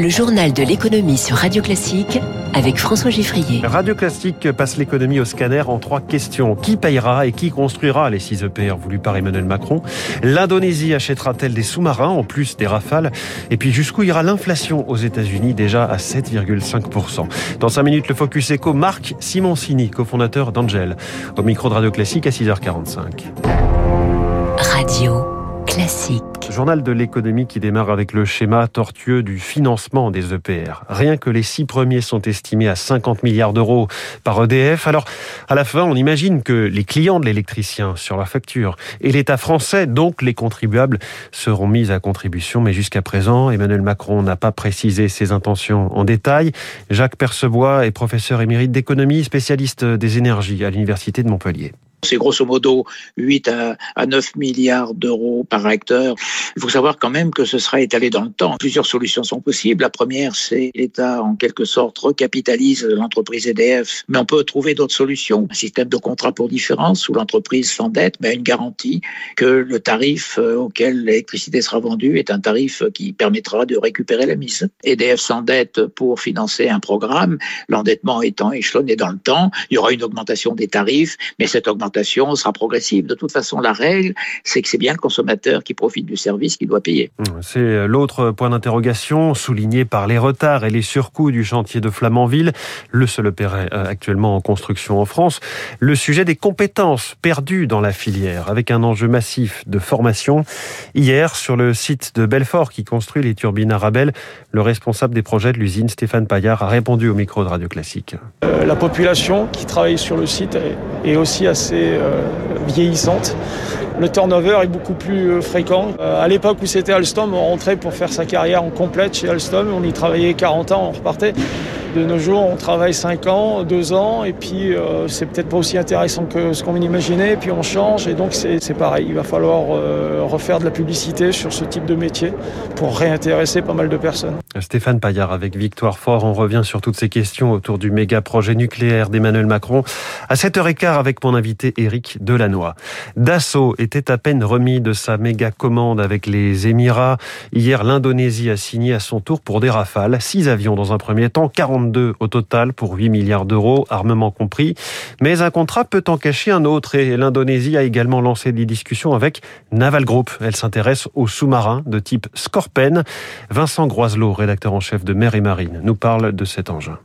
Le journal de l'économie sur Radio Classique avec François Giffrier. Radio Classique passe l'économie au scanner en trois questions. Qui payera et qui construira les 6 EPR voulus par Emmanuel Macron? L'Indonésie achètera-t-elle des sous-marins en plus des rafales? Et puis jusqu'où ira l'inflation aux États-Unis déjà à 7,5% Dans 5 minutes, le Focus Eco, Marc Simoncini, cofondateur d'Angel, au micro de Radio Classique à 6h45. Radio Classique. Journal de l'économie qui démarre avec le schéma tortueux du financement des EPR. Rien que les six premiers sont estimés à 50 milliards d'euros par EDF. Alors, à la fin, on imagine que les clients de l'électricien sur la facture et l'État français, donc les contribuables, seront mis à contribution. Mais jusqu'à présent, Emmanuel Macron n'a pas précisé ses intentions en détail. Jacques Percebois est professeur émérite d'économie, spécialiste des énergies à l'Université de Montpellier. C'est grosso modo 8 à, à 9 milliards d'euros par acteur. Il faut savoir quand même que ce sera étalé dans le temps. Plusieurs solutions sont possibles. La première, c'est l'État, en quelque sorte, recapitalise l'entreprise EDF. Mais on peut trouver d'autres solutions. Un système de contrat pour différence où l'entreprise s'endette, mais a une garantie que le tarif euh, auquel l'électricité sera vendue est un tarif qui permettra de récupérer la mise. EDF s'endette pour financer un programme. L'endettement étant échelonné dans le temps, il y aura une augmentation des tarifs, mais cette augmentation sera progressive. De toute façon, la règle, c'est que c'est bien le consommateur qui profite du service qui doit payer. Mmh, c'est l'autre point d'interrogation souligné par les retards et les surcoûts du chantier de Flamanville, le seul opéré euh, actuellement en construction en France. Le sujet des compétences perdues dans la filière, avec un enjeu massif de formation. Hier, sur le site de Belfort qui construit les turbines Arabelle, le responsable des projets de l'usine, Stéphane Paillard, a répondu au micro de Radio Classique. Euh, la population qui travaille sur le site est aussi assez euh, vieillissante. Le turnover est beaucoup plus euh, fréquent. Euh, à l'époque où c'était Alstom, on rentrait pour faire sa carrière en complète chez Alstom. On y travaillait 40 ans, on repartait. De nos jours, on travaille 5 ans, 2 ans, et puis euh, c'est peut-être pas aussi intéressant que ce qu'on imaginait, et puis on change, et donc c'est pareil. Il va falloir euh, refaire de la publicité sur ce type de métier pour réintéresser pas mal de personnes. Stéphane Paillard avec Victoire Fort, on revient sur toutes ces questions autour du méga projet nucléaire d'Emmanuel Macron à 7h15 avec mon invité Éric Delannoy. Dassault était à peine remis de sa méga commande avec les Émirats. Hier, l'Indonésie a signé à son tour pour des rafales, 6 avions dans un premier temps, 40 au total pour 8 milliards d'euros, armement compris. Mais un contrat peut en cacher un autre et l'Indonésie a également lancé des discussions avec Naval Group. Elle s'intéresse aux sous-marins de type Scorpen. Vincent Groiselot, rédacteur en chef de Mer et Marine, nous parle de cet engin.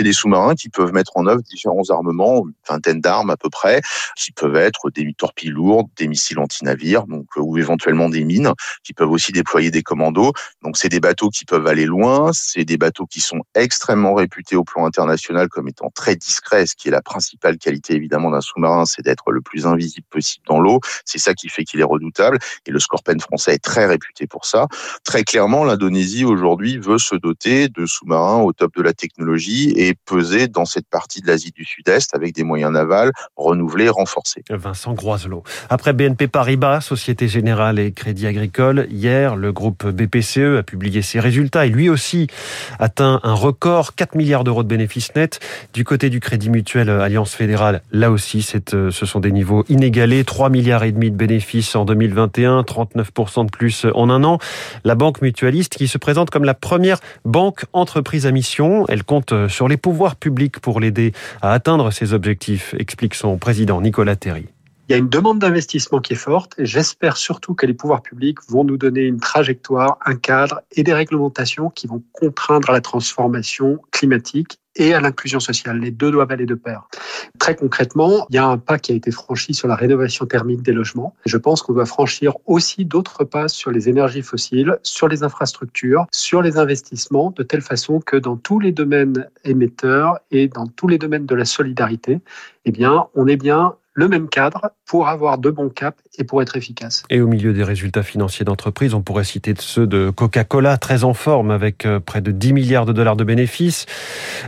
C'est des sous-marins qui peuvent mettre en œuvre différents armements, une vingtaine d'armes à peu près, qui peuvent être des torpilles lourdes, des missiles anti-navires, donc euh, ou éventuellement des mines, qui peuvent aussi déployer des commandos. Donc c'est des bateaux qui peuvent aller loin, c'est des bateaux qui sont extrêmement réputés au plan international comme étant très discrets, ce qui est la principale qualité évidemment d'un sous-marin, c'est d'être le plus invisible possible dans l'eau. C'est ça qui fait qu'il est redoutable. Et le Scorpion français est très réputé pour ça. Très clairement, l'Indonésie aujourd'hui veut se doter de sous-marins au top de la technologie et peser dans cette partie de l'Asie du Sud-Est avec des moyens navals renouvelés, renforcés. Vincent Groiselot. Après BNP Paribas, Société Générale et Crédit Agricole, hier, le groupe BPCE a publié ses résultats et lui aussi atteint un record, 4 milliards d'euros de bénéfices nets. Du côté du Crédit Mutuel Alliance Fédérale, là aussi, euh, ce sont des niveaux inégalés, 3 milliards et demi de bénéfices en 2021, 39% de plus en un an. La banque mutualiste qui se présente comme la première banque entreprise à mission, elle compte sur les pouvoirs publics pour l'aider à atteindre ses objectifs, explique son président Nicolas Terry. Il y a une demande d'investissement qui est forte et j'espère surtout que les pouvoirs publics vont nous donner une trajectoire, un cadre et des réglementations qui vont contraindre à la transformation climatique et à l'inclusion sociale. Les deux doivent aller de pair. Très concrètement, il y a un pas qui a été franchi sur la rénovation thermique des logements. Je pense qu'on doit franchir aussi d'autres pas sur les énergies fossiles, sur les infrastructures, sur les investissements, de telle façon que dans tous les domaines émetteurs et dans tous les domaines de la solidarité, eh bien, on est bien le même cadre pour avoir de bons caps et pour être efficace. Et au milieu des résultats financiers d'entreprise, on pourrait citer ceux de Coca-Cola, très en forme avec euh, près de 10 milliards de dollars de bénéfices.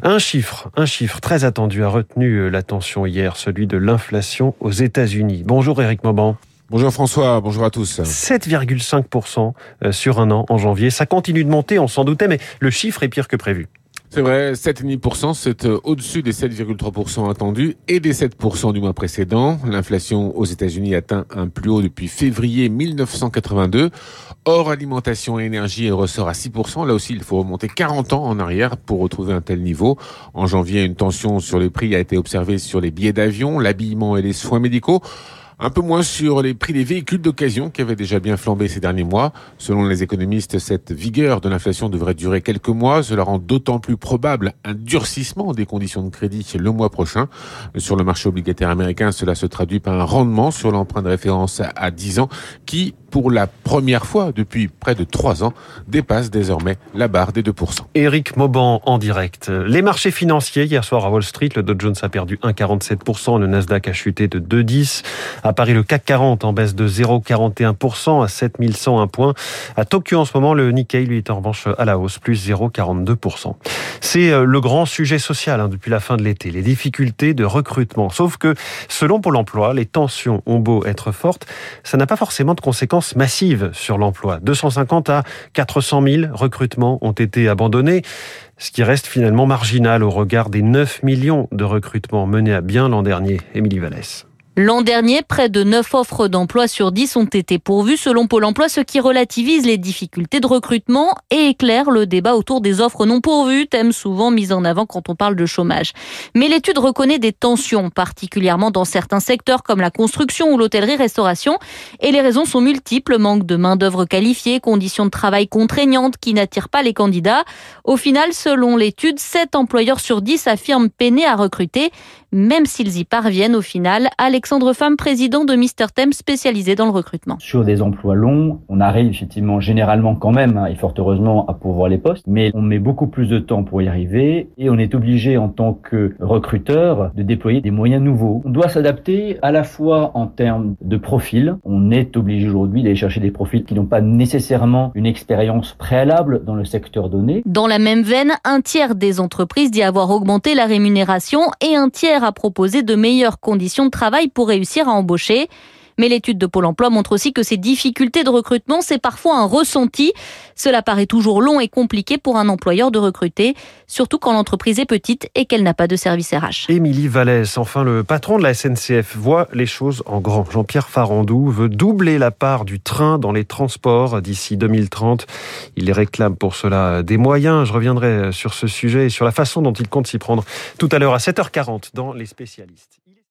Un chiffre, un chiffre très attendu a retenu euh, l'attention hier, celui de l'inflation aux États-Unis. Bonjour Eric Mauban. Bonjour François, bonjour à tous. 7,5% euh, sur un an en janvier. Ça continue de monter, on s'en doutait, mais le chiffre est pire que prévu. C'est vrai, 7,5%, c'est euh, au-dessus des 7,3% attendus et des 7% du mois précédent. L'inflation aux États-Unis atteint un plus haut depuis février 1982. Hors alimentation et énergie, elle ressort à 6%. Là aussi, il faut remonter 40 ans en arrière pour retrouver un tel niveau. En janvier, une tension sur les prix a été observée sur les billets d'avion, l'habillement et les soins médicaux. Un peu moins sur les prix des véhicules d'occasion qui avaient déjà bien flambé ces derniers mois. Selon les économistes, cette vigueur de l'inflation devrait durer quelques mois. Cela rend d'autant plus probable un durcissement des conditions de crédit le mois prochain. Sur le marché obligataire américain, cela se traduit par un rendement sur l'emprunt de référence à 10 ans qui, pour la première fois depuis près de 3 ans, dépasse désormais la barre des 2%. Éric Mauban en direct. Les marchés financiers, hier soir à Wall Street, le Dow Jones a perdu 1,47%, le Nasdaq a chuté de 2,10%. À Paris, le CAC 40 en baisse de 0,41% à 7101 points. À Tokyo, en ce moment, le Nikkei, lui, est en revanche à la hausse, plus 0,42%. C'est euh, le grand sujet social hein, depuis la fin de l'été, les difficultés de recrutement. Sauf que, selon Pôle emploi, les tensions ont beau être fortes, ça n'a pas forcément de conséquences massives sur l'emploi. 250 à 400 000 recrutements ont été abandonnés ce qui reste finalement marginal au regard des 9 millions de recrutements menés à bien l'an dernier. Émilie Vallès. L'an dernier, près de 9 offres d'emploi sur 10 ont été pourvues selon Pôle emploi, ce qui relativise les difficultés de recrutement et éclaire le débat autour des offres non pourvues, thème souvent mis en avant quand on parle de chômage. Mais l'étude reconnaît des tensions, particulièrement dans certains secteurs comme la construction ou l'hôtellerie-restauration. Et les raisons sont multiples, manque de main-d'œuvre qualifiée, conditions de travail contraignantes qui n'attirent pas les candidats. Au final, selon l'étude, 7 employeurs sur 10 affirment peiner à recruter, même s'ils y parviennent au final. Alexandre Femme, président de Mister Thème spécialisé dans le recrutement. Sur des emplois longs, on arrive effectivement généralement quand même, hein, et fort heureusement, à pourvoir les postes, mais on met beaucoup plus de temps pour y arriver et on est obligé en tant que recruteur de déployer des moyens nouveaux. On doit s'adapter à la fois en termes de profil. On est obligé aujourd'hui d'aller chercher des profils qui n'ont pas nécessairement une expérience préalable dans le secteur donné. Dans la même veine, un tiers des entreprises dit avoir augmenté la rémunération et un tiers a proposé de meilleures conditions de travail pour réussir à embaucher. Mais l'étude de Pôle emploi montre aussi que ces difficultés de recrutement, c'est parfois un ressenti. Cela paraît toujours long et compliqué pour un employeur de recruter, surtout quand l'entreprise est petite et qu'elle n'a pas de service RH. Émilie Vallès, enfin le patron de la SNCF, voit les choses en grand. Jean-Pierre Farandou veut doubler la part du train dans les transports d'ici 2030. Il réclame pour cela des moyens. Je reviendrai sur ce sujet et sur la façon dont il compte s'y prendre tout à l'heure à 7h40 dans Les spécialistes.